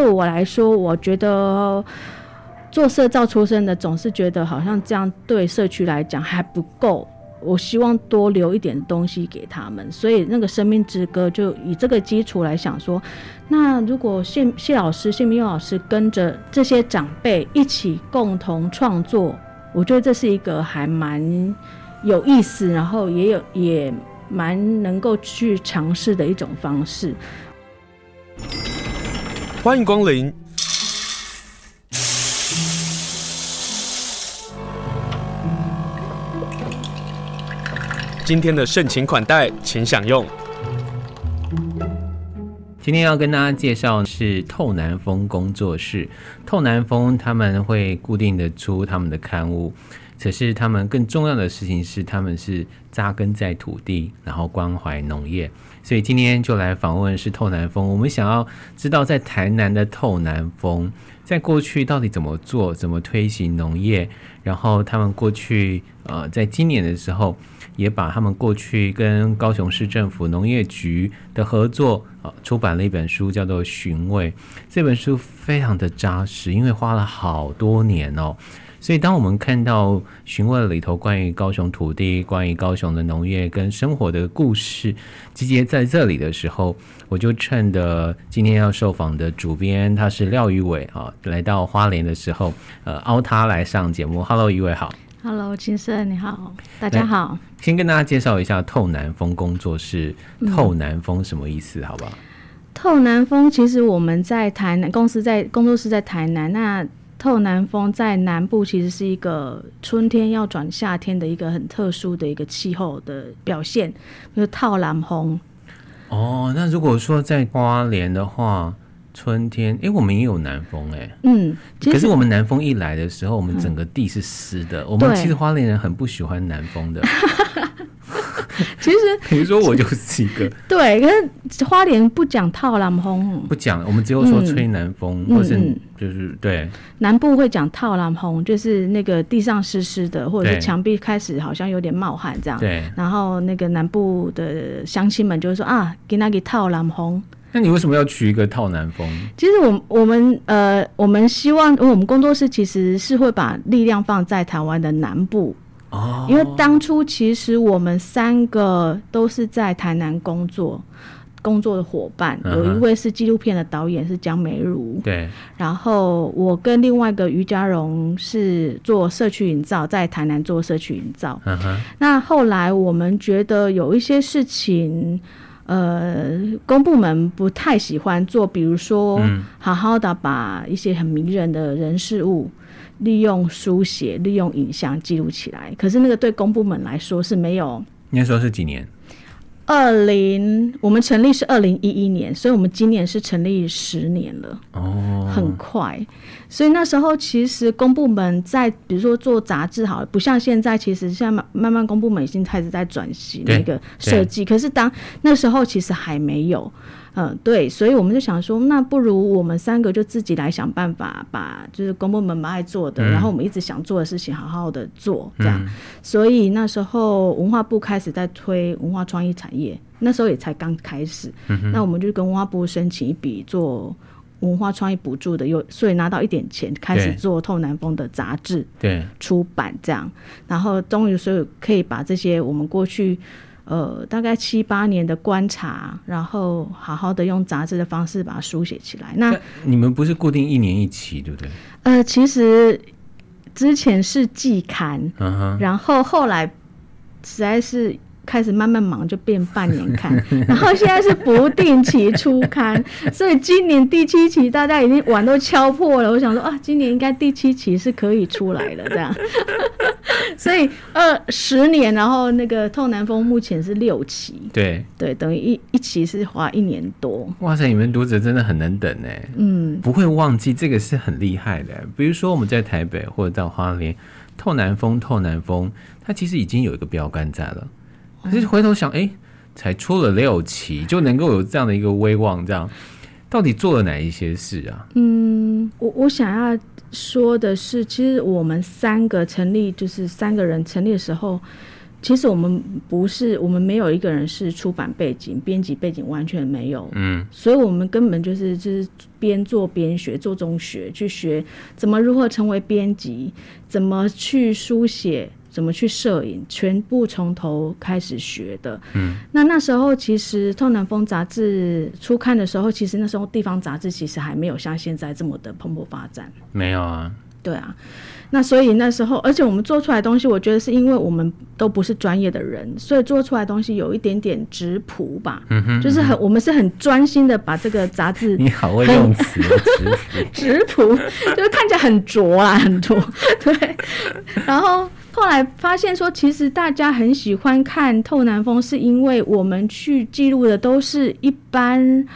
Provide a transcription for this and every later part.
对我来说，我觉得做社造出身的，总是觉得好像这样对社区来讲还不够。我希望多留一点东西给他们，所以那个生命之歌就以这个基础来想说，那如果谢谢老师、谢明佑老师跟着这些长辈一起共同创作，我觉得这是一个还蛮有意思，然后也有也蛮能够去尝试的一种方式。欢迎光临。今天的盛情款待，请享用。今天要跟大家介绍是透南风工作室。透南风他们会固定的出他们的刊物，可是他们更重要的事情是，他们是扎根在土地，然后关怀农业。所以今天就来访问是透南风。我们想要知道，在台南的透南风，在过去到底怎么做，怎么推行农业，然后他们过去呃，在今年的时候。也把他们过去跟高雄市政府农业局的合作啊，出版了一本书，叫做《寻味》。这本书非常的扎实，因为花了好多年哦。所以当我们看到《询问》里头关于高雄土地、关于高雄的农业跟生活的故事集结在这里的时候，我就趁着今天要受访的主编他是廖宇伟啊，来到花莲的时候，呃，邀他来上节目。Hello，宇伟好。Hello，金生你好，大家好。先跟大家介绍一下透南风工作室。透南风什么意思？好不好？透南风其实我们在台南公司在工作室在台南。那透南风在南部其实是一个春天要转夏天的一个很特殊的一个气候的表现，就是套南风。哦，那如果说在花莲的话。春天，哎、欸，我们也有南风、欸，哎，嗯，可是我们南风一来的时候，我们整个地是湿的、嗯。我们其实花莲人很不喜欢南风的。其实，比如说我就是一个，对，可是花莲不讲套南风，不讲，我们只有说吹南风，嗯、或是就是、嗯、对。南部会讲套南风，就是那个地上湿湿的，或者是墙壁开始好像有点冒汗这样。对。然后那个南部的乡亲们就会说啊，给那个套南风。那你为什么要取一个套南风？其实我我们呃，我们希望，我们工作室其实是会把力量放在台湾的南部哦。因为当初其实我们三个都是在台南工作，工作的伙伴，有一位是纪录片的导演是江美如，对。然后我跟另外一个于家荣是做社区营造，在台南做社区营造。嗯哼。那后来我们觉得有一些事情。呃，公部门不太喜欢做，比如说，好好的把一些很迷人的人事物，利用书写、利用影像记录起来。可是那个对公部门来说是没有。那时候是几年？二零，我们成立是二零一一年，所以我们今年是成立十年了，哦，很快。所以那时候其实公部门在，比如说做杂志好了，不像现在，其实现在慢慢慢公部门已经开始在转型那个设计，可是当那时候其实还没有。嗯，对，所以我们就想说，那不如我们三个就自己来想办法，把就是公部门蛮爱做的、嗯，然后我们一直想做的事情，好好的做，这样、嗯。所以那时候文化部开始在推文化创意产业，那时候也才刚开始、嗯。那我们就跟文化部申请一笔做文化创意补助的，有所以拿到一点钱，开始做透南风的杂志，对，出版这样。然后终于所以可以把这些我们过去。呃，大概七八年的观察，然后好好的用杂志的方式把它书写起来。那你们不是固定一年一期，对不对？呃，其实之前是季刊，嗯、然后后来实在是。开始慢慢忙，就变半年刊，然后现在是不定期出刊，所以今年第七期大家已经碗都敲破了。我想说啊，今年应该第七期是可以出来了，这样。所以二十年，然后那个透南风目前是六期，对对，等于一一期是花一年多。哇塞，你们读者真的很能等呢。嗯，不会忘记这个是很厉害的。比如说我们在台北或者到花莲，透南风，透南风，它其实已经有一个标杆在了。可是回头想，哎、欸，才出了六期就能够有这样的一个威望，这样到底做了哪一些事啊？嗯，我我想要说的是，其实我们三个成立，就是三个人成立的时候，其实我们不是，我们没有一个人是出版背景、编辑背景，完全没有。嗯，所以我们根本就是就是边做边学，做中学去学怎么如何成为编辑，怎么去书写，怎么去摄影，全部从头开始学的。嗯，那那时候其实《透南风》杂志初刊的时候，其实那时候地方杂志其实还没有像现在这么的蓬勃发展。没有啊。对啊。那所以那时候，而且我们做出来的东西，我觉得是因为我们都不是专业的人，所以做出来的东西有一点点质朴吧。嗯哼，就是很我们是很专心的把这个杂志。你好会用词，质朴，质朴就是看起来很拙啊，很拙。对。然后后来发现说，其实大家很喜欢看《透南风》，是因为我们去记录的都是一般。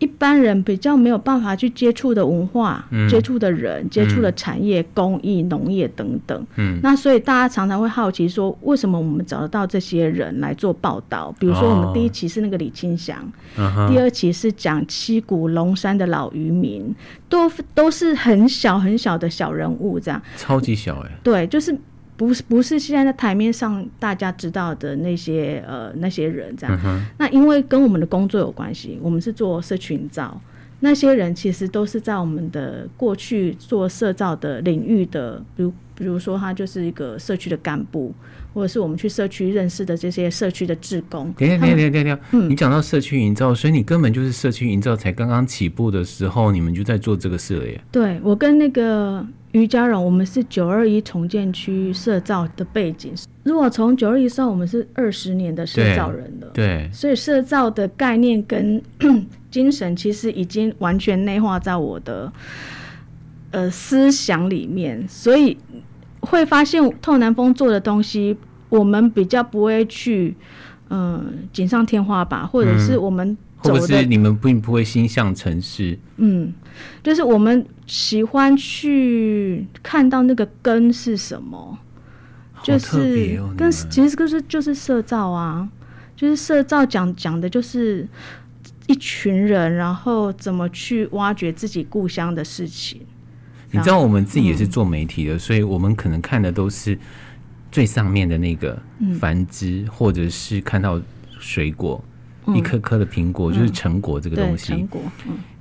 一般人比较没有办法去接触的文化、嗯、接触的人、接触的产业、嗯、工艺、农业等等。嗯，那所以大家常常会好奇说，为什么我们找得到这些人来做报道？比如说，我们第一期是那个李清祥，哦、第二期是讲七股龙山的老渔民，都都是很小很小的小人物，这样。超级小哎、欸。对，就是。不是不是现在在台面上大家知道的那些呃那些人这样，嗯、那因为跟我们的工作有关系，我们是做社区营造，那些人其实都是在我们的过去做社造的领域的，比如比如说他就是一个社区的干部，或者是我们去社区认识的这些社区的志工。等等等等等等，嗯，你讲到社区营造，所以你根本就是社区营造才刚刚起步的时候，你们就在做这个事了耶。对，我跟那个。于家荣，我们是九二一重建区社造的背景。如果从九二一算，我们是二十年的社造人了。对，所以社造的概念跟精神，其实已经完全内化在我的呃思想里面。所以会发现透南风做的东西，我们比较不会去嗯锦上添花吧，或者是我们。或者是你们并不会心向城市，嗯，就是我们喜欢去看到那个根是什么，就是跟其实就是就是社造啊，就是社造讲讲的就是一群人，然后怎么去挖掘自己故乡的事情。你知道我们自己也是做媒体的，嗯、所以我们可能看的都是最上面的那个繁殖，嗯、或者是看到水果。一颗颗的苹果就是成果这个东西。成果。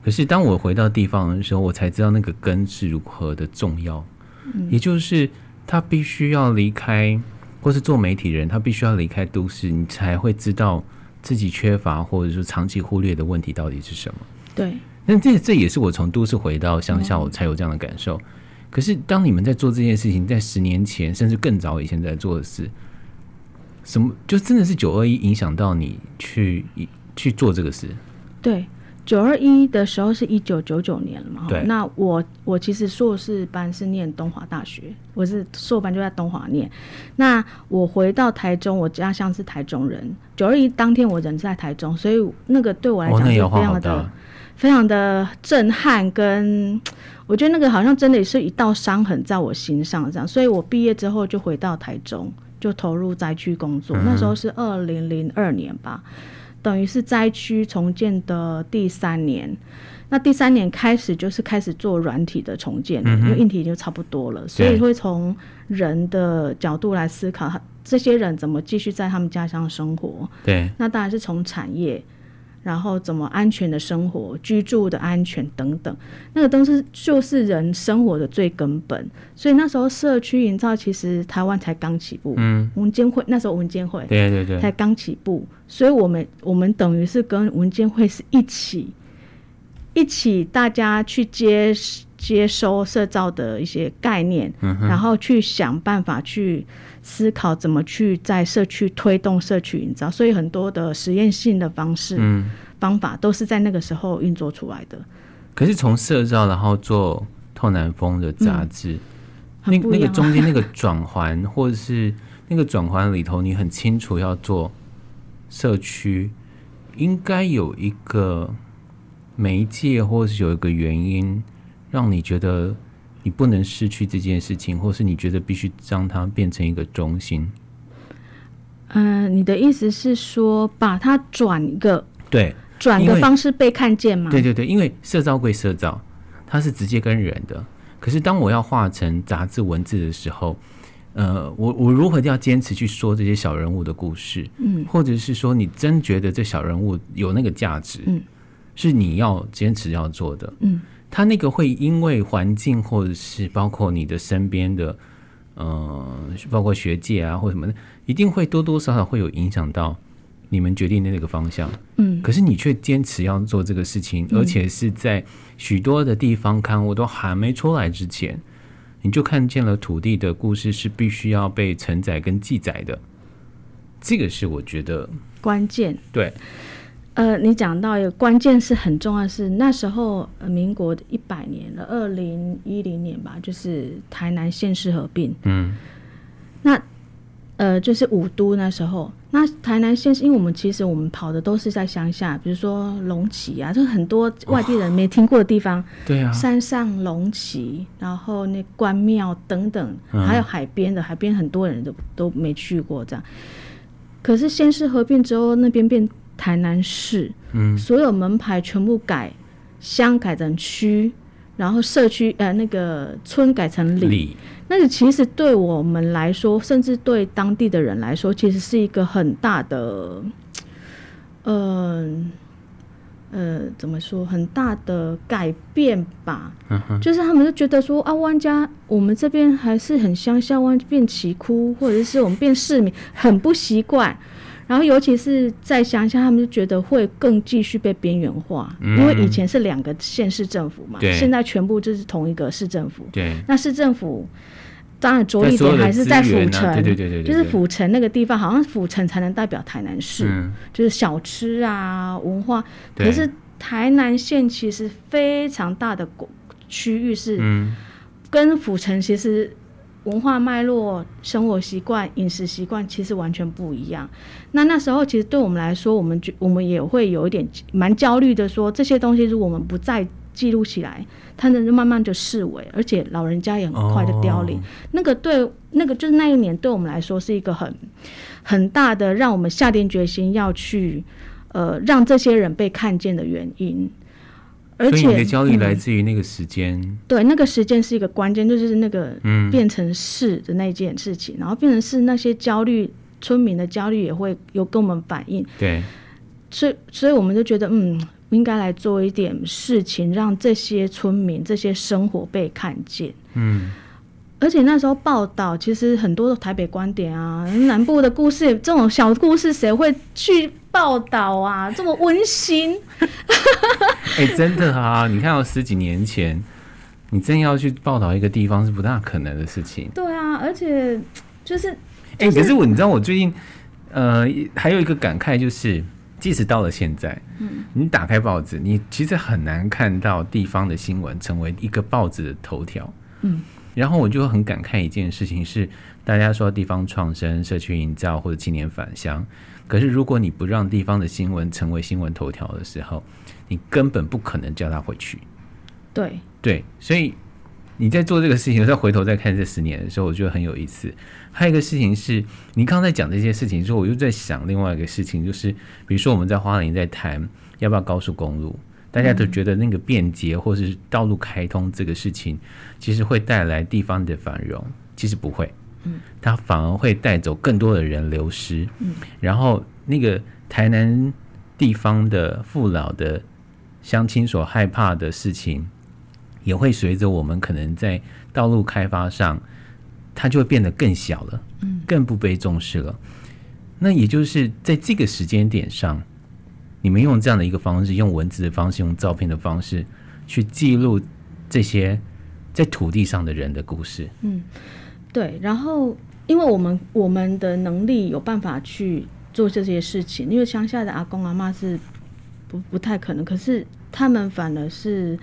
可是当我回到地方的时候，我才知道那个根是如何的重要。也就是他必须要离开，或是做媒体人，他必须要离开都市，你才会知道自己缺乏或者说长期忽略的问题到底是什么。对。那这这也是我从都市回到乡下，我才有这样的感受。可是当你们在做这件事情，在十年前甚至更早以前在做的事。什么就真的是九二一影响到你去去做这个事？对，九二一的时候是一九九九年了嘛？对。那我我其实硕士班是念东华大学，我是硕班就在东华念。那我回到台中，我家乡是台中人。九二一当天我人在台中，所以那个对我来讲是非常的、哦、非常的震撼，跟我觉得那个好像真的也是一道伤痕在我心上这样。所以我毕业之后就回到台中。就投入灾区工作，那时候是二零零二年吧，等于是灾区重建的第三年。那第三年开始就是开始做软体的重建，因为硬体就差不多了，所以会从人的角度来思考，这些人怎么继续在他们家乡生活。对，那当然是从产业。然后怎么安全的生活、居住的安全等等，那个都是就是人生活的最根本。所以那时候社区营造其实台湾才刚起步，嗯，文监会那时候文监会对对对才刚起步，所以我们我们等于是跟文监会是一起一起大家去接接收社造的一些概念，嗯、然后去想办法去。思考怎么去在社区推动社区营造，所以很多的实验性的方式、嗯、方法都是在那个时候运作出来的。可是从社造然后做透南风的杂志，嗯、那那个中间那个转环，或者是那个转环里头，你很清楚要做社区，应该有一个媒介，或是有一个原因让你觉得。你不能失去这件事情，或是你觉得必须将它变成一个中心。嗯、呃，你的意思是说，把它转一个对转个方式被看见吗？对对对，因为社造归社造，它是直接跟人的。可是当我要画成杂志文字的时候，呃，我我如何要坚持去说这些小人物的故事？嗯，或者是说，你真觉得这小人物有那个价值？嗯，是你要坚持要做的。嗯，他那个会因为环境，或者是包括你的身边的，呃，包括学界啊，或什么的，一定会多多少少会有影响到你们决定的那个方向。嗯，可是你却坚持要做这个事情，而且是在许多的地方刊物都还没出来之前。你就看见了土地的故事是必须要被承载跟记载的，这个是我觉得关键。对，呃，你讲到一个关键是很重要的是那时候，呃，民国一百年了，二零一零年吧，就是台南县市合并。嗯，那。呃，就是五都那时候，那台南县是因为我们其实我们跑的都是在乡下，比如说龙崎啊，就很多外地人没听过的地方。对啊。山上龙崎，然后那关庙等等，还有海边的，海边很多人都都没去过这样。可是县市合并之后，那边变台南市，嗯，所有门牌全部改乡改成区，然后社区呃那个村改成里。那个其实对我们来说，甚至对当地的人来说，其实是一个很大的，嗯呃，呃，怎么说？很大的改变吧。就是他们就觉得说啊，湾家我们这边还是很乡下，湾变奇窟，或者是我们变市民，很不习惯。然后尤其是在乡下，他们就觉得会更继续被边缘化，嗯，因为以前是两个县市政府嘛，现在全部就是同一个市政府。对。那市政府。当然，着力点还是在府城，对对对对，就是府城那个地方，好像府城才能代表台南市，嗯，就是小吃啊、文化。可是台南县其实非常大的区域是，跟府城其实文化脉络、生活习惯、饮食习惯其实完全不一样。那那时候其实对我们来说，我们觉我们也会有一点蛮焦虑的，说这些东西如果我们不再记录起来。他们就慢慢就视为，而且老人家也很快的凋零。Oh. 那个对，那个就是那一年对我们来说是一个很很大的，让我们下定决心要去呃让这些人被看见的原因。而且，所以你的焦虑来自于那个时间、嗯。对，那个时间是一个关键，就是那个变成是的那件事情，嗯、然后变成是那些焦虑村民的焦虑也会有跟我们反映。对，所以所以我们就觉得嗯。应该来做一点事情，让这些村民、这些生活被看见。嗯，而且那时候报道，其实很多的台北观点啊，南部的故事，这种小故事，谁会去报道啊？这么温馨。哎、欸，真的啊！你看到十几年前，你真要去报道一个地方，是不大可能的事情。对啊，而且就是，哎、就是欸，可是我，你知道，我最近呃，还有一个感慨就是。即使到了现在，嗯，你打开报纸，你其实很难看到地方的新闻成为一个报纸的头条，嗯，然后我就很感慨一件事情是，大家说地方创生、社区营造或者青年返乡，可是如果你不让地方的新闻成为新闻头条的时候，你根本不可能叫他回去。对对，所以。你在做这个事情，再回头再看这十年的时候，我觉得很有意思。还有一个事情是，你刚才讲这些事情之后，我又在想另外一个事情，就是比如说我们在花莲在谈要不要高速公路，大家都觉得那个便捷或是道路开通这个事情，其实会带来地方的繁荣，其实不会，嗯，它反而会带走更多的人流失，嗯，然后那个台南地方的父老的乡亲所害怕的事情。也会随着我们可能在道路开发上，它就会变得更小了，嗯，更不被重视了。那也就是在这个时间点上，你们用这样的一个方式，用文字的方式，用照片的方式去记录这些在土地上的人的故事。嗯，对。然后，因为我们我们的能力有办法去做这些事情，因为乡下的阿公阿妈是不不太可能，可是他们反而是。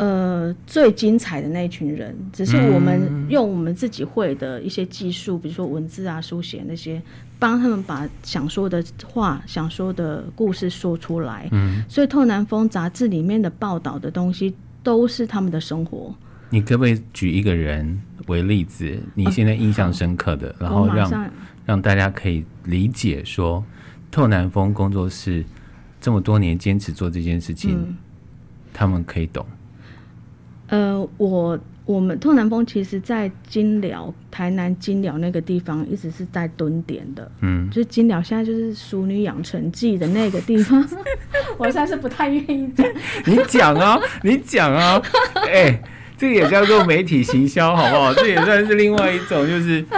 呃，最精彩的那一群人，只是我们用我们自己会的一些技术，嗯、比如说文字啊、书写那些，帮他们把想说的话、想说的故事说出来。嗯，所以《透南风》杂志里面的报道的东西，都是他们的生活。你可不可以举一个人为例子？你现在印象深刻的，嗯、然后让让大家可以理解说，《透南风》工作室这么多年坚持做这件事情，嗯、他们可以懂。呃，我我们透南风其实在金寮、台南金寮那个地方一直是在蹲点的，嗯，就是金寮现在就是《淑女养成记》的那个地方，我现在是不太愿意讲。你讲啊，你讲啊，哎、欸，这也叫做媒体行销，好不好？这也算是另外一种，就是啊，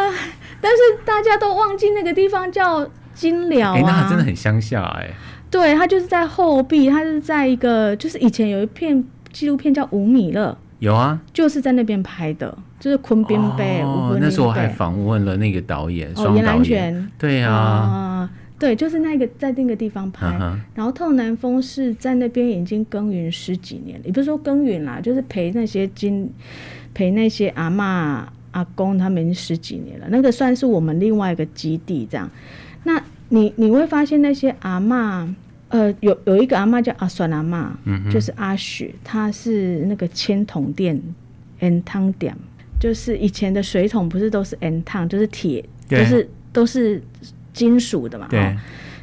但是大家都忘记那个地方叫金寮啊，哎、欸，那真的很乡下哎、欸。对，它就是在后壁，它是在一个，就是以前有一片纪录片叫《五米勒》，有啊，就是在那边拍的，就是昆宾杯。哦，那时候我还访问了那个导演，哦，严兰泉，对啊、呃，对，就是那个在那个地方拍。嗯、然后透南风是在那边已经耕耘十几年了，也不是说耕耘啦，就是陪那些金，陪那些阿嬷、阿公他们已经十几年了，那个算是我们另外一个基地这样。那你你会发现那些阿嬷，呃，有有一个阿嬷叫阿酸阿嬷，嗯、就是阿雪，她是那个铅桶店，N 汤店，就是以前的水桶不是都是 N 汤，就是铁，就是都是金属的嘛，对。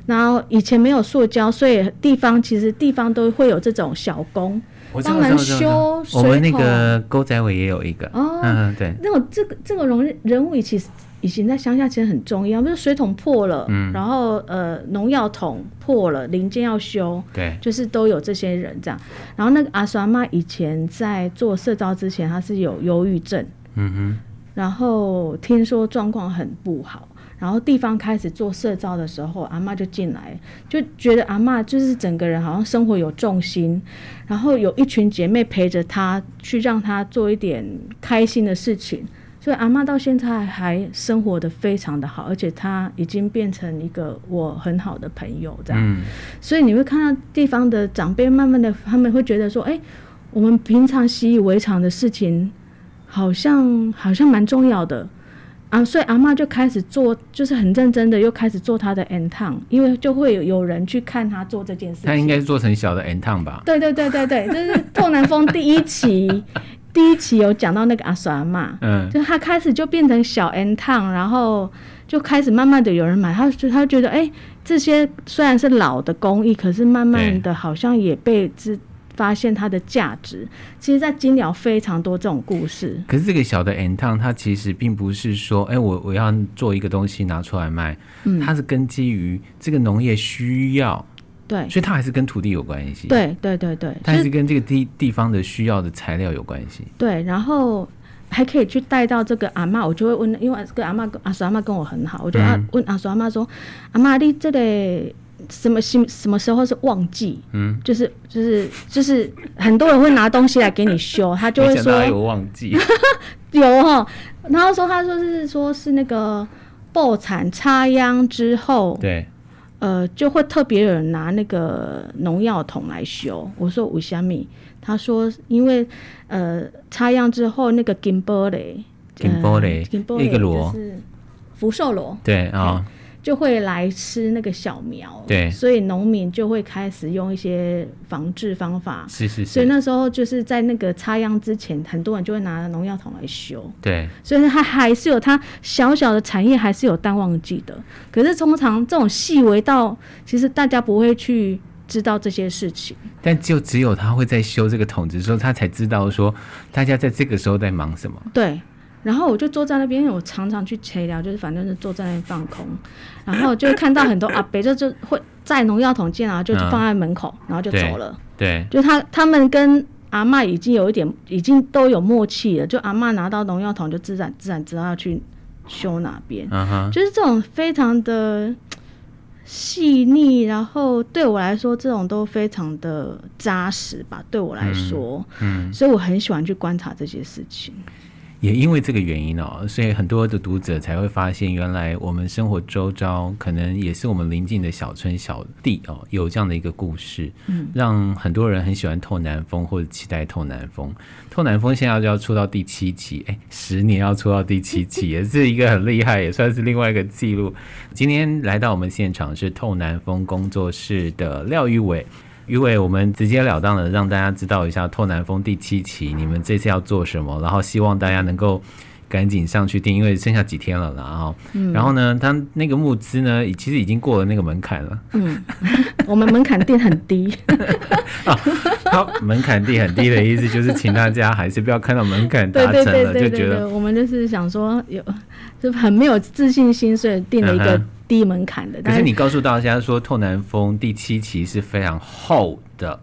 然后以前没有塑胶，所以地方其实地方都会有这种小工，帮忙修水桶。我们那个沟仔尾也有一个，哦，嗯，对。那种这个这个人人物其实。以前在乡下其实很重要，比如水桶破了，嗯、然后呃农药桶破了，零件要修，对，就是都有这些人这样。然后那个阿酸妈以前在做社招之前，他是有忧郁症，嗯哼，然后听说状况很不好，然后地方开始做社造的时候，阿妈就进来，就觉得阿妈就是整个人好像生活有重心，然后有一群姐妹陪着她去让她做一点开心的事情。所以阿嬷到现在还生活的非常的好，而且她已经变成一个我很好的朋友，这样。嗯、所以你会看到地方的长辈慢慢的，他们会觉得说，哎、欸，我们平常习以为常的事情，好像好像蛮重要的啊。所以阿嬷就开始做，就是很认真的又开始做她的 N 烫，因为就会有有人去看她做这件事情。她应该是做成小的 N 烫吧？对对对对对，这、就是透南风第一期。第一期有讲到那个阿酸嘛，嗯，就他开始就变成小 N 烫，然后就开始慢慢的有人买，他就他觉得哎、欸，这些虽然是老的工艺，可是慢慢的好像也被知发现它的价值。其实，在金鸟非常多这种故事。可是这个小的 N t o n，它其实并不是说，哎、欸，我我要做一个东西拿出来卖，嗯，它是根基于这个农业需要。对，所以它还是跟土地有关系。对对对对，它还是跟这个地地方的需要的材料有关系。对，然后还可以去带到这个阿妈，我就会问，因为这个阿嬷阿叔阿妈跟我很好，我就要问阿叔阿妈说：“嗯、阿嬷，你这个什么什什么时候是旺季？嗯，就是就是就是很多人会拿东西来给你修，他就会说有旺季，有哈。然后说他说是说是那个爆产插秧之后，对。”呃，就会特别有人拿那个农药桶来修。我说五香米？他说因为呃插秧之后那个金玻璃，金玻璃，金玻璃就是福寿螺，对啊。哦就会来吃那个小苗，对，所以农民就会开始用一些防治方法，是是是。所以那时候就是在那个插秧之前，很多人就会拿农药桶来修，对。所以它还是有它小小的产业，还是有淡旺季的。可是通常这种细微到，其实大家不会去知道这些事情。但就只有他会在修这个桶子的时候，他才知道说大家在这个时候在忙什么。对。然后我就坐在那边，因为我常常去切聊，就是反正是坐在那边放空，然后就看到很多阿伯 就就会在农药桶见啊，就放在门口，嗯、然后就走了。对，就他他们跟阿妈已经有一点，已经都有默契了。就阿妈拿到农药桶，就自然自然知道要去修哪边。嗯哼，就是这种非常的细腻，然后对我来说，这种都非常的扎实吧。对我来说，嗯，嗯，所以我很喜欢去观察这些事情。也因为这个原因哦，所以很多的读者才会发现，原来我们生活周遭可能也是我们邻近的小村小地哦，有这样的一个故事，嗯，让很多人很喜欢透南风或者期待透南风。透南风现在就要出到第七期，哎，十年要出到第七期，也是一个很厉害，也算是另外一个记录。今天来到我们现场是透南风工作室的廖玉伟。于伟，我们直截了当的让大家知道一下透南风第七期，你们这次要做什么，然后希望大家能够赶紧上去订，因为剩下几天了啦哈。嗯、然后呢，他那个募资呢，其实已经过了那个门槛了。嗯，我们门槛定很低。好、哦，门槛定很低的意思就是，请大家还是不要看到门槛达成了就觉得我们就是想说有就很没有自信心，所以定了一个低门槛的。可是你告诉大家说，透南风第七期是非常厚的。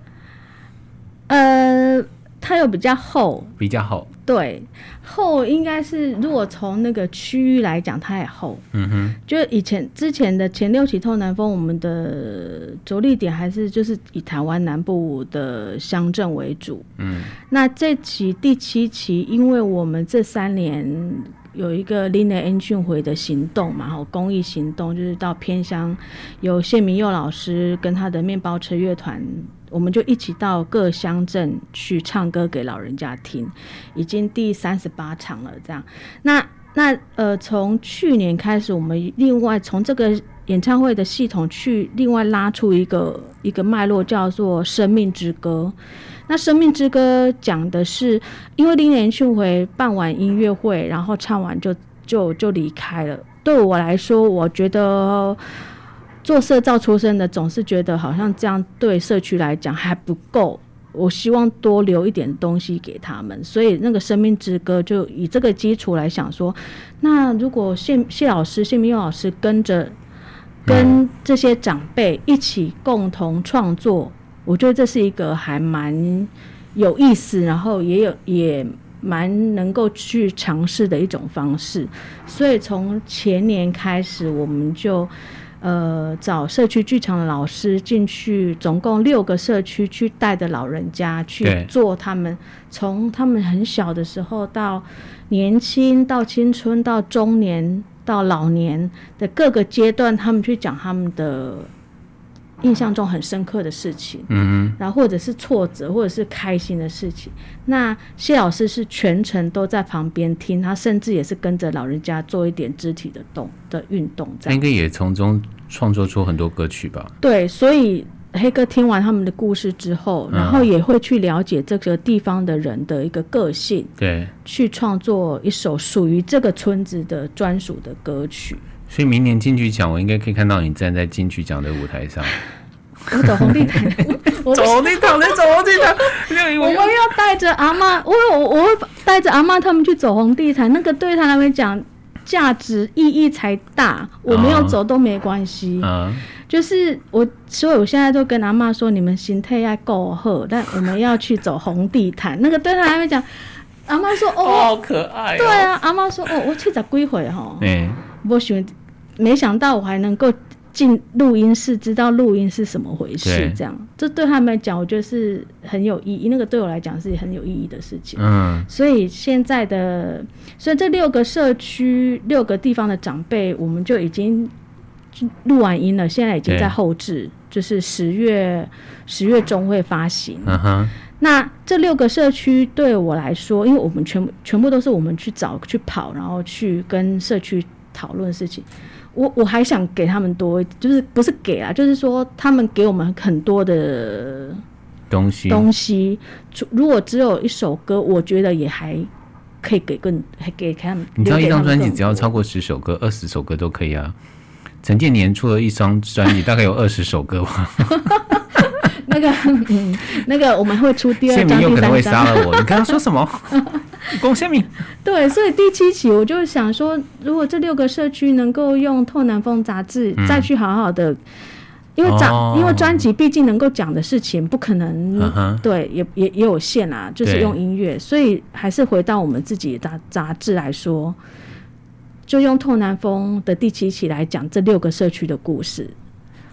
呃。它又比较厚，比较厚，对，厚应该是如果从那个区域来讲，它也厚。嗯哼，就以前之前的前六期透南风，我们的着力点还是就是以台湾南部的乡镇为主。嗯，那这期第七期，因为我们这三年有一个 Linear 音讯回的行动嘛，好公益行动，就是到偏乡，有谢明佑老师跟他的面包车乐团。我们就一起到各乡镇去唱歌给老人家听，已经第三十八场了。这样，那那呃，从去年开始，我们另外从这个演唱会的系统去另外拉出一个一个脉络，叫做《生命之歌》。那《生命之歌》讲的是，因为林连庆回办完音乐会，然后唱完就就就离开了。对我来说，我觉得。做社造出身的，总是觉得好像这样对社区来讲还不够。我希望多留一点东西给他们，所以那个生命之歌就以这个基础来想说，那如果谢谢老师、谢明佑老师跟着跟这些长辈一起共同创作，我觉得这是一个还蛮有意思，然后也有也蛮能够去尝试的一种方式。所以从前年开始，我们就。呃，找社区剧场的老师进去，总共六个社区去带着老人家去做他们从他们很小的时候到年轻到青春到中年到老年的各个阶段，他们去讲他们的印象中很深刻的事情，嗯，然后或者是挫折或者是开心的事情。那谢老师是全程都在旁边听，他甚至也是跟着老人家做一点肢体的动的运动，这样应该也从中。创作出很多歌曲吧？对，所以黑哥听完他们的故事之后，然后也会去了解这个地方的人的一个个性，对，去创作一首属于这个村子的专属的歌曲。所以明年金曲奖，我应该可以看到你站在金曲奖的舞台上。我 走红地毯，我走红地毯，你走红地毯。我们要带着阿妈，我我我会带着阿妈他们去走红地毯，那个对他来讲。价值意义才大，我没有走都没关系。Oh. Uh. 就是我，所以我现在都跟阿妈说，你们心态要够好，但我们要去走红地毯。那个对他还没讲，阿妈说哦，oh, 好可爱、哦。对啊，阿妈说哦，我去找归回哈。嗯，我选，没想到我还能够。进录音室，知道录音是什么回事，这样，这对他们来讲，我觉得是很有意义。那个对我来讲是很有意义的事情。嗯，所以现在的，所以这六个社区、六个地方的长辈，我们就已经录完音了，现在已经在后置，就是十月十月中会发行。嗯哼，那这六个社区对我来说，因为我们全部全部都是我们去找去跑，然后去跟社区讨论事情。我我还想给他们多，就是不是给啊，就是说他们给我们很多的东西东西。如果只有一首歌，我觉得也还可以给更还给他们。你知道一张专辑只要超过十首歌，二十首歌都可以啊。陈建年出了一张专辑，大概有二十首歌吧。那个嗯，那个我们会出第二张、第三张。谢明佑可能会杀了我。你刚刚说什么？龚谢明。对，所以第七期我就想说，如果这六个社区能够用《透南风》杂志再去好好的，嗯、因为杂、哦、因为专辑毕竟能够讲的事情不可能，嗯、对，也也也有限啊，就是用音乐，所以还是回到我们自己的杂杂志来说，就用《透南风》的第七期来讲这六个社区的故事。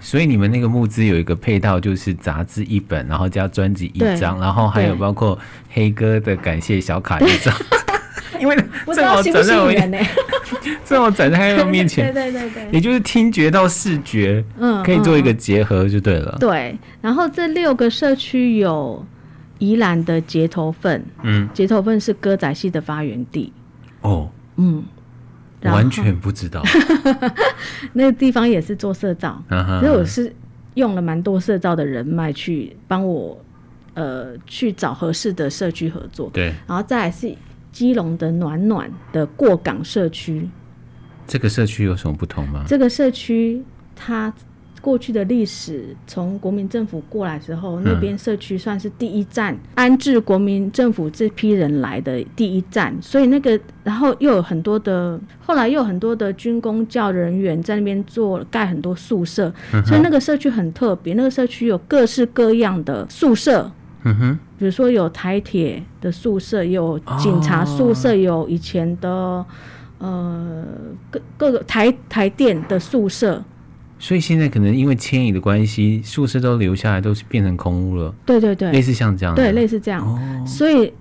所以你们那个募资有一个配套，就是杂志一本，然后加专辑一张，然后还有包括黑哥的感谢小卡一张。因为正好展在我正好展在他面前，对对对对，也就是听觉到视觉，嗯，可以做一个结合就对了。对，然后这六个社区有宜兰的结头份，嗯，结头份是歌仔戏的发源地。哦，嗯。完全不知道，那个地方也是做社造，所以我是用了蛮多社造的人脉去帮我，呃，去找合适的社区合作。对，然后再来是基隆的暖暖的过港社区。这个社区有什么不同吗？这个社区它。过去的历史，从国民政府过来之后，那边社区算是第一站，嗯、安置国民政府这批人来的第一站，所以那个，然后又有很多的，后来又有很多的军工教人员在那边做盖很多宿舍，嗯、所以那个社区很特别，那个社区有各式各样的宿舍，嗯哼，比如说有台铁的宿舍，有警察宿舍，哦、有以前的呃各各个台台电的宿舍。所以现在可能因为迁移的关系，宿舍都留下来，都是变成空屋了。对对对，类似像这样。对，类似这样。哦、所以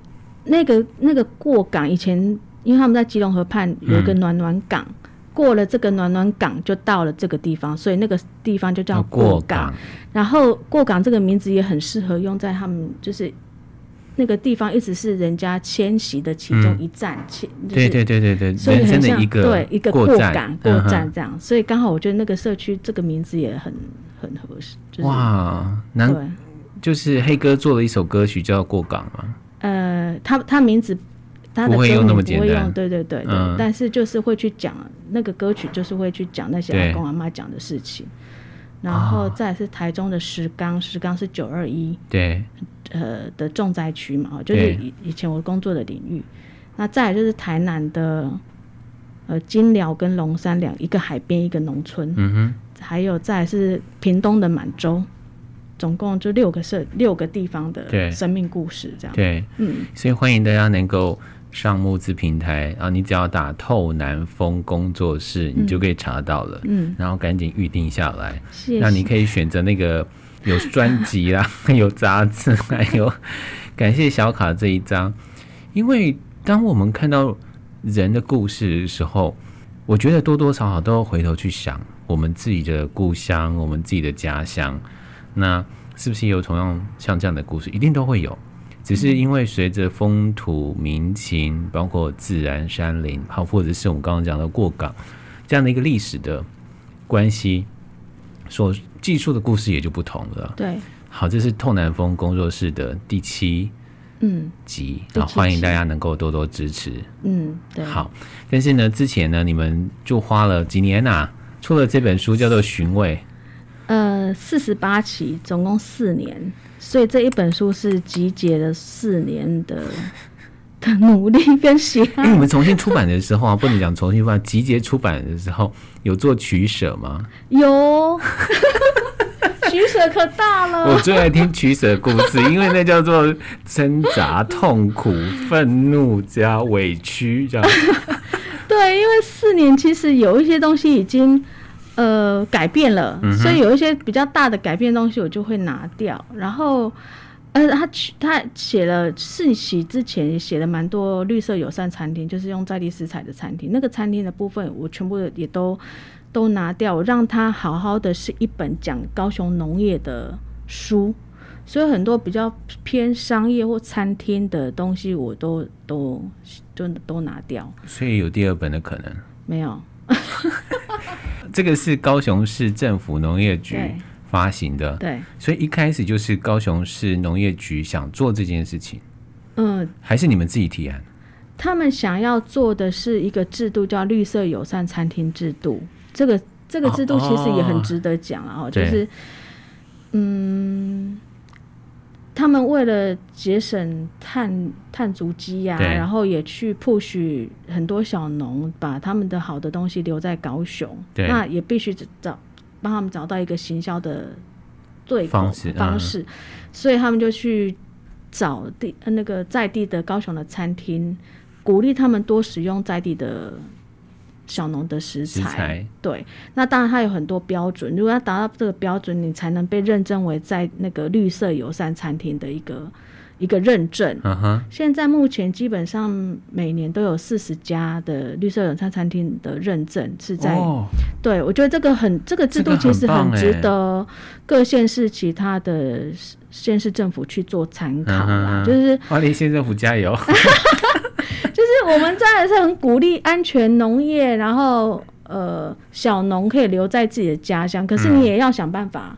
那个那个过港以前，因为他们在基隆河畔有一个暖暖港，嗯、过了这个暖暖港就到了这个地方，所以那个地方就叫过港。过港。然后过港这个名字也很适合用在他们就是。那个地方一直是人家迁徙的其中一站，迁、嗯就是、对对对对对，所以很像一个对一个过港过站这样，嗯、所以刚好我觉得那个社区这个名字也很很合适。就是、哇，难对。就是黑哥做了一首歌曲叫《过港》嘛。呃，他他名字他的歌名不会用，对对对对，嗯、但是就是会去讲那个歌曲，就是会去讲那些阿公阿妈讲的事情。然后再是台中的石冈，石冈是九二一对呃的重灾区嘛，就是以以前我工作的领域。那再来就是台南的呃金寮跟龙山两一个海边一个农村，嗯哼，还有再来是屏东的满洲，总共就六个社六个地方的生命故事这样。对，嗯，所以欢迎大家能够。上募资平台啊，你只要打“透南风工作室”，你就可以查到了。嗯，然后赶紧预定下来。谢谢。那你可以选择那个有专辑啦，有杂志，还有感谢小卡这一张。因为当我们看到人的故事的时候，我觉得多多少少都要回头去想我们自己的故乡，我们自己的家乡。那是不是有同样像这样的故事？一定都会有。只是因为随着风土民情，包括自然山林，好，或者是我们刚刚讲的过港这样的一个历史的关系，所记述的故事也就不同了。对，好，这是透南风工作室的第七嗯集，然后，欢迎大家能够多多支持。嗯，对。好，但是呢，之前呢，你们就花了几年呐、啊，出了这本书叫做《寻味》，呃，四十八期，总共四年。所以这一本书是集结了四年的的努力跟喜爱。哎，你们重新出版的时候啊，不能讲重新出版，集结出版的时候有做取舍吗？有，取舍可大了。我最爱听取舍故事，因为那叫做挣扎、痛苦、愤怒加委屈，这样。对，因为四年其实有一些东西已经。呃，改变了，嗯、所以有一些比较大的改变的东西，我就会拿掉。然后，呃，他他写了四喜之前写了蛮多绿色友善餐厅，就是用在地食材的餐厅。那个餐厅的部分，我全部也都都拿掉，让他好好的是一本讲高雄农业的书。所以很多比较偏商业或餐厅的东西，我都都就都拿掉。所以有第二本的可能？没有。这个是高雄市政府农业局发行的，对，所以一开始就是高雄市农业局想做这件事情，嗯，还是你们自己提案？他们想要做的是一个制度，叫绿色友善餐厅制度。这个这个制度其实也很值得讲啊，哦，就是，嗯。他们为了节省碳碳足迹呀，然后也去 push 很多小农，把他们的好的东西留在高雄。对那也必须找帮他们找到一个行销的对方式方式，所以他们就去找地那个在地的高雄的餐厅，鼓励他们多使用在地的。小农的食材，食材对，那当然它有很多标准。如果要达到这个标准，你才能被认证为在那个绿色友善餐厅的一个一个认证。Uh huh. 现在目前基本上每年都有四十家的绿色友善餐厅的认证是在。Oh. 对，我觉得这个很这个制度其实很值得各县市其他的县市政府去做参考啦。Uh. 就是花莲县政府加油。就是我们真的是很鼓励安全农业，然后呃，小农可以留在自己的家乡。可是你也要想办法，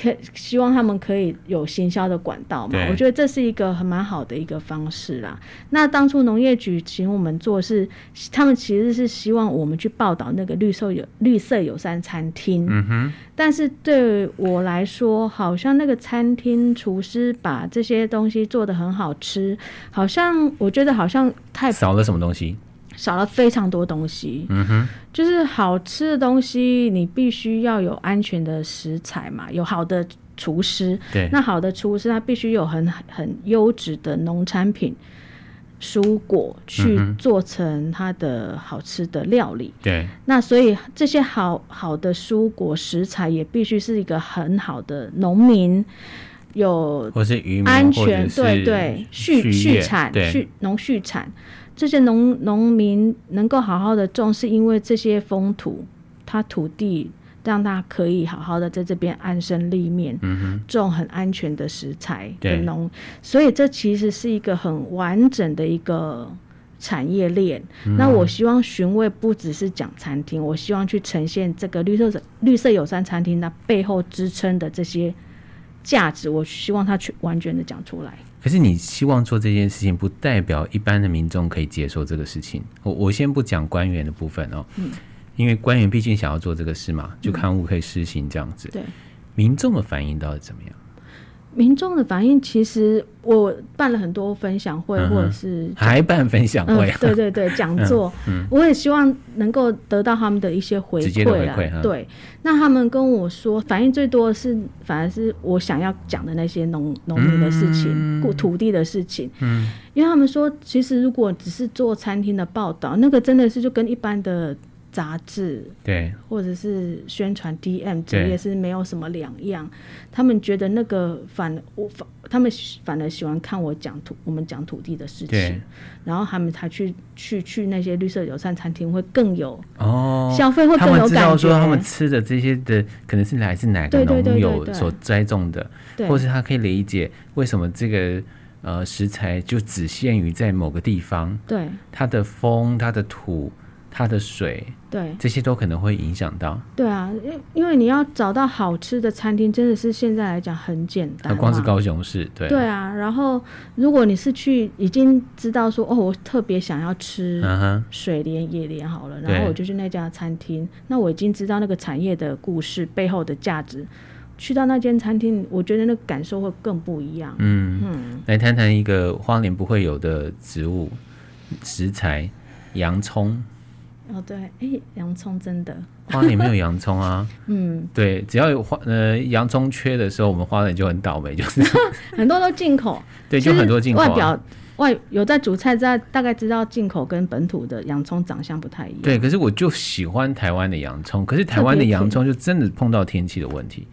可希望他们可以有行销的管道嘛？我觉得这是一个很蛮好的一个方式啦。那当初农业局请我们做是，他们其实是希望我们去报道那个绿色有绿色友善餐厅。嗯哼。但是对我来说，好像那个餐厅厨师把这些东西做得很好吃，好像我觉得好像太少了什么东西。少了非常多东西，嗯哼，就是好吃的东西，你必须要有安全的食材嘛，有好的厨师，对，那好的厨师他必须有很很优质的农产品、蔬果去做成他的好吃的料理，对，那所以这些好好的蔬果食材也必须是一个很好的农民有或是渔民安全，对对，畜畜产，畜农畜产。这些农农民能够好好的种，是因为这些风土，他土地让他可以好好的在这边安身立命，嗯哼，种很安全的食材的农，所以这其实是一个很完整的一个产业链。嗯、那我希望寻味不只是讲餐厅，我希望去呈现这个绿色绿色友善餐厅那背后支撑的这些价值，我希望他去完全的讲出来。可是你希望做这件事情，不代表一般的民众可以接受这个事情。我我先不讲官员的部分哦，嗯，因为官员毕竟想要做这个事嘛，就刊物可以施行这样子。对，民众的反应到底怎么样？民众的反应，其实我办了很多分享会，或者是还办分享会，对对对，讲座，我也希望能够得到他们的一些回馈啦。对，那他们跟我说，反应最多的是，反而是我想要讲的那些农农民的事情，顾土地的事情。嗯，因为他们说，其实如果只是做餐厅的报道，那个真的是就跟一般的。杂志对，或者是宣传 DM，这也是没有什么两样。他们觉得那个反我反，他们反而喜欢看我讲土，我们讲土地的事情。然后他们才去去去那些绿色友善餐厅，会更有哦，消费会更有感觉。他们知道说他们吃的这些的可能是来自哪个农友所栽种的，或是他可以理解为什么这个呃食材就只限于在某个地方。对，它的风，它的土。它的水，对，这些都可能会影响到。对啊，因因为你要找到好吃的餐厅，真的是现在来讲很简单。光是高雄市，对。对啊，然后如果你是去已经知道说，哦，我特别想要吃水莲、野莲好了，然后我就去那家餐厅，那我已经知道那个产业的故事背后的价值，去到那间餐厅，我觉得那个感受会更不一样。嗯嗯，来谈谈一个花莲不会有的植物食材——洋葱。哦，对，哎，洋葱真的，花莲没有洋葱啊。嗯，对，只要有花呃洋葱缺的时候，我们花莲就很倒霉，就是 很多都进口。对，就很多进口、啊。外表外有在煮菜，在大概知道进口跟本土的洋葱长相不太一样。对，可是我就喜欢台湾的洋葱，可是台湾的洋葱就真的碰到天气的问题。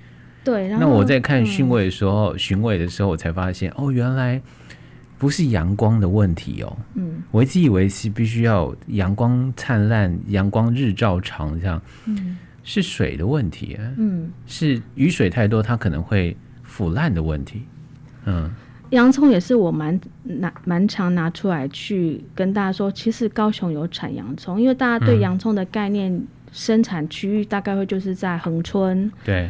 对，那我在看讯味的时候，寻、嗯、味的时候，我才发现哦，原来。不是阳光的问题哦，嗯，我一直以为是必须要阳光灿烂、阳光日照长这样，嗯，是水的问题，嗯，是雨水太多，它可能会腐烂的问题，嗯，洋葱也是我蛮拿蛮常拿出来去跟大家说，其实高雄有产洋葱，因为大家对洋葱的概念，嗯、生产区域大概会就是在恒春，对。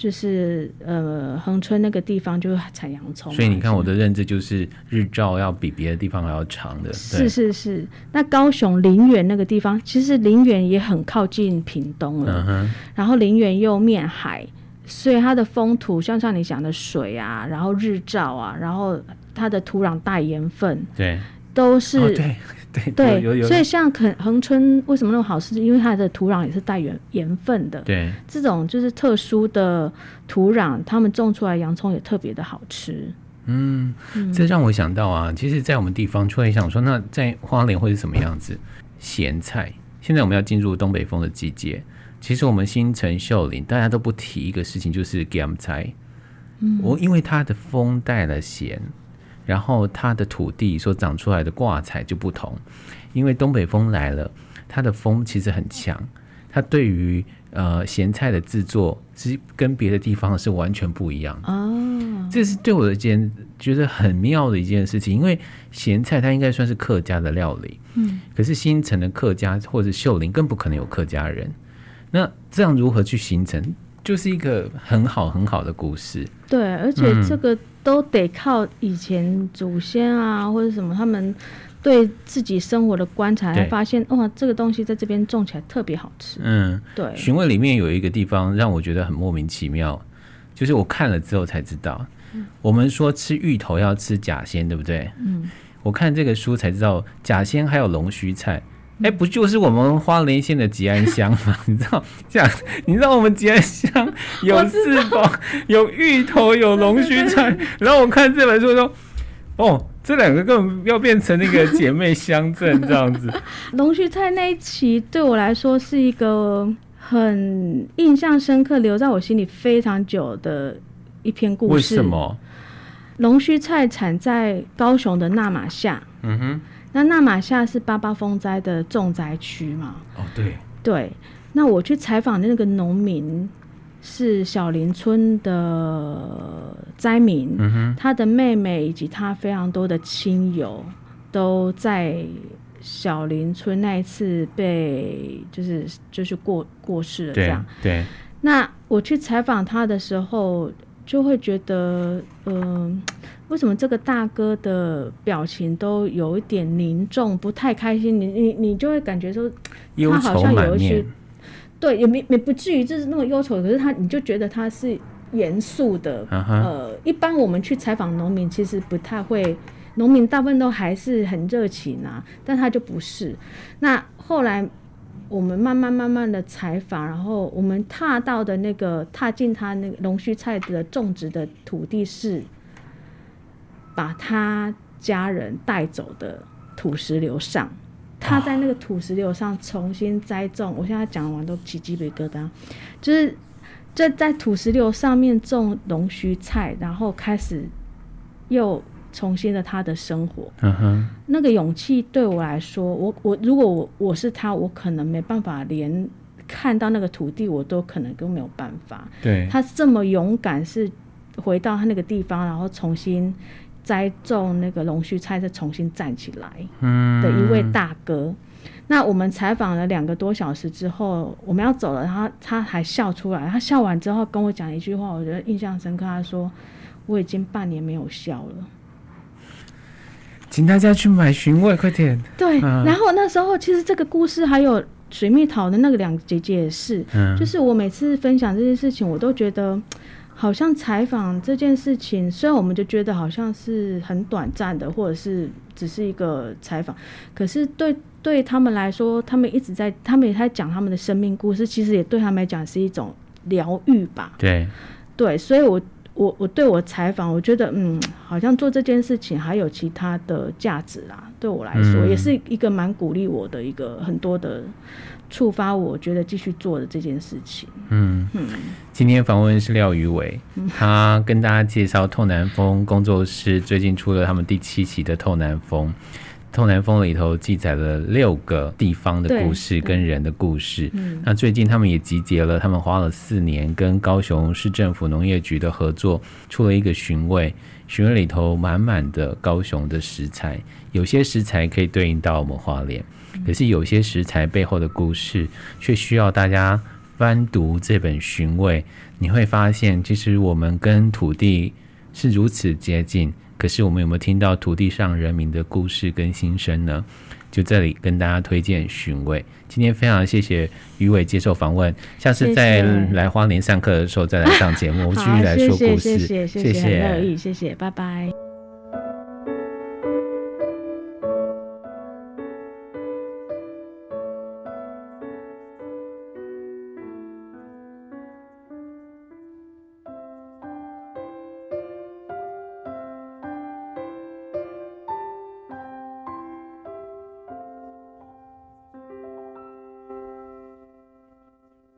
就是呃，恒春那个地方就是产洋葱，所以你看我的认知就是日照要比别的地方还要长的。是是是，那高雄林园那个地方，其实林园也很靠近屏东了，嗯、然后林园又面海，所以它的风土像像你讲的水啊，然后日照啊，然后它的土壤带盐分，对，都是。哦对对对，有有有，所以像恒恒春为什么那么好吃？是因为它的土壤也是带盐盐分的。对，这种就是特殊的土壤，他们种出来洋葱也特别的好吃。嗯，这让我想到啊，其实，在我们地方，突然想说，那在花莲会是什么样子？咸菜。现在我们要进入东北风的季节，其实我们新城秀林大家都不提一个事情，就是咸菜。嗯，我因为它的风带了咸。然后它的土地所长出来的挂彩就不同，因为东北风来了，它的风其实很强，它对于呃咸菜的制作是跟别的地方是完全不一样哦。这是对我的一件觉得很妙的一件事情，因为咸菜它应该算是客家的料理，嗯，可是新城的客家或者秀林更不可能有客家人，那这样如何去形成？就是一个很好很好的故事。对，而且这个都得靠以前祖先啊，嗯、或者什么他们对自己生活的观察，才发现哇，这个东西在这边种起来特别好吃。嗯，对。询问里面有一个地方让我觉得很莫名其妙，就是我看了之后才知道，嗯、我们说吃芋头要吃甲仙，对不对？嗯。我看这个书才知道，甲仙还有龙须菜。哎，不就是我们花莲县的吉安乡吗？你知道这样？你知道我们吉安乡有四宝，有芋头，有龙须菜。然后我看这本书说，哦，这两个根本要变成那个姐妹乡镇这样子。龙须菜那一期对我来说是一个很印象深刻、留在我心里非常久的一篇故事。为什么？龙须菜产在高雄的那玛夏。嗯哼。那那玛夏是八八风灾的重灾区嘛？哦，对对。那我去采访的那个农民是小林村的灾民，嗯，他的妹妹以及他非常多的亲友都在小林村那一次被就是就是过过世了，这样对。对。那我去采访他的时候，就会觉得，嗯、呃。为什么这个大哥的表情都有一点凝重，不太开心？你你你就会感觉说，他好像有一些，对，也没也不至于就是那么忧愁，可是他你就觉得他是严肃的。Uh huh. 呃，一般我们去采访农民，其实不太会，农民大部分都还是很热情啊，但他就不是。那后来我们慢慢慢慢的采访，然后我们踏到的那个踏进他那个龙须菜的种植的土地是。把他家人带走的土石流上，他在那个土石流上重新栽种。我现在讲完都起鸡皮疙瘩，就是在在土石流上面种龙须菜，然后开始又重新的他的生活。嗯哼，那个勇气对我来说，我我如果我我是他，我可能没办法连看到那个土地，我都可能都没有办法。对，他这么勇敢，是回到他那个地方，然后重新。栽种那个龙须菜，再重新站起来的一位大哥。嗯、那我们采访了两个多小时之后，我们要走了，他他还笑出来。他笑完之后跟我讲一句话，我觉得印象深刻。他说：“我已经半年没有笑了。”请大家去买寻味，快点。对，嗯、然后那时候其实这个故事还有水蜜桃的那个两姐姐也是，嗯、就是我每次分享这件事情，我都觉得。好像采访这件事情，虽然我们就觉得好像是很短暂的，或者是只是一个采访，可是对对他们来说，他们一直在，他们也在讲他们的生命故事，其实也对他们来讲是一种疗愈吧。对对，所以我我我对我采访，我觉得嗯，好像做这件事情还有其他的价值啦。对我来说，嗯、也是一个蛮鼓励我的一个很多的。触发我觉得继续做的这件事情。嗯嗯，今天访问是廖宇伟，嗯、他跟大家介绍透南风工作室最近出了他们第七期的《透南风》。《透南风》里头记载了六个地方的故事跟人的故事。嗯，那最近他们也集结了，他们花了四年跟高雄市政府农业局的合作，出了一个寻味。寻味里头满满的高雄的食材，有些食材可以对应到我们花莲。可是有些食材背后的故事，却需要大家翻读这本寻味，你会发现，其实我们跟土地是如此接近。可是我们有没有听到土地上人民的故事跟心声呢？就这里跟大家推荐寻味。今天非常谢谢于伟接受访问，下次再来花莲上课的时候再来上节目，我 继续来说故事。谢谢，谢谢，谢谢，谢谢，乐意，谢谢，拜拜。